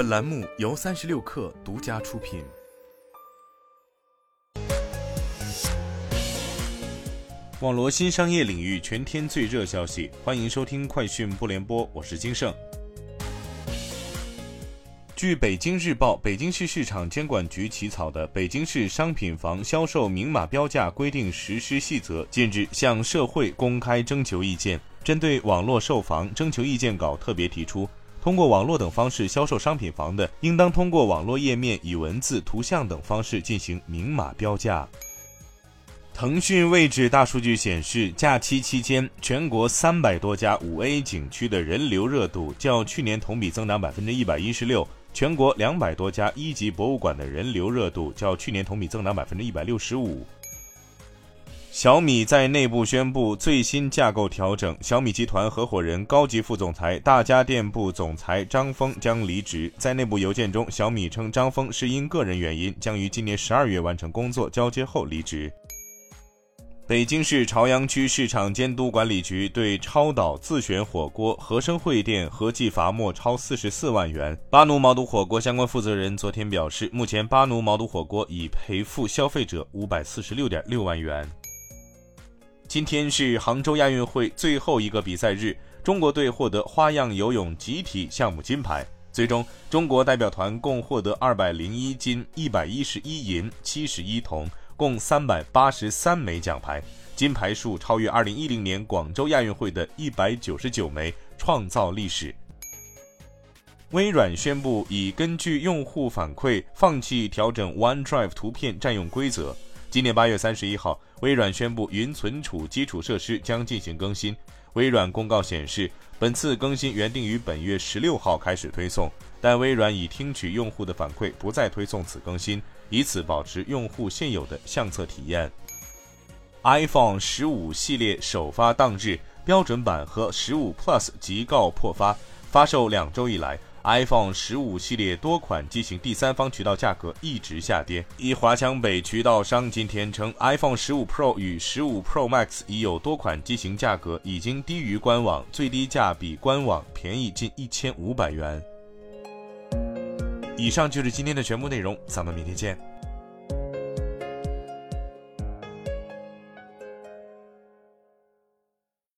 本栏目由三十六氪独家出品。网络新商业领域全天最热消息，欢迎收听快讯不联播，我是金盛。据北京日报，北京市市场监管局起草的《北京市商品房销售明码标价规定实施细则》近日向社会公开征求意见。针对网络售房征求意见稿特别提出，通过网络等方式销售商品房的，应当通过网络页面以文字、图像等方式进行明码标价。腾讯位置大数据显示，假期期间，全国三百多家五 A 景区的人流热度较去年同比增长百分之一百一十六。全国两百多家一级博物馆的人流热度较去年同比增长百分之一百六十五。小米在内部宣布最新架构调整，小米集团合伙人、高级副总裁、大家电部总裁张峰将离职。在内部邮件中，小米称张峰是因个人原因，将于今年十二月完成工作交接后离职。北京市朝阳区市场监督管理局对超导自选火锅和生汇店合计罚没超四十四万元。巴奴毛肚火锅相关负责人昨天表示，目前巴奴毛肚火锅已赔付消费者五百四十六点六万元。今天是杭州亚运会最后一个比赛日，中国队获得花样游泳集体项目金牌，最终中国代表团共获得二百零一金、一百一十一银、七十一铜。共三百八十三枚奖牌，金牌数超越二零一零年广州亚运会的一百九十九枚，创造历史。微软宣布已根据用户反馈放弃调整 OneDrive 图片占用规则。今年八月三十一号，微软宣布云存储基础设施将进行更新。微软公告显示，本次更新原定于本月十六号开始推送，但微软已听取用户的反馈，不再推送此更新。以此保持用户现有的相册体验。iPhone 十五系列首发当日，标准版和十五 Plus 即告破发。发售两周以来，iPhone 十五系列多款机型第三方渠道价格一直下跌。一华强北渠道商今天称，iPhone 十五 Pro 与十五 Pro Max 已有多款机型价格已经低于官网，最低价比官网便宜近一千五百元。以上就是今天的全部内容，咱们明天见。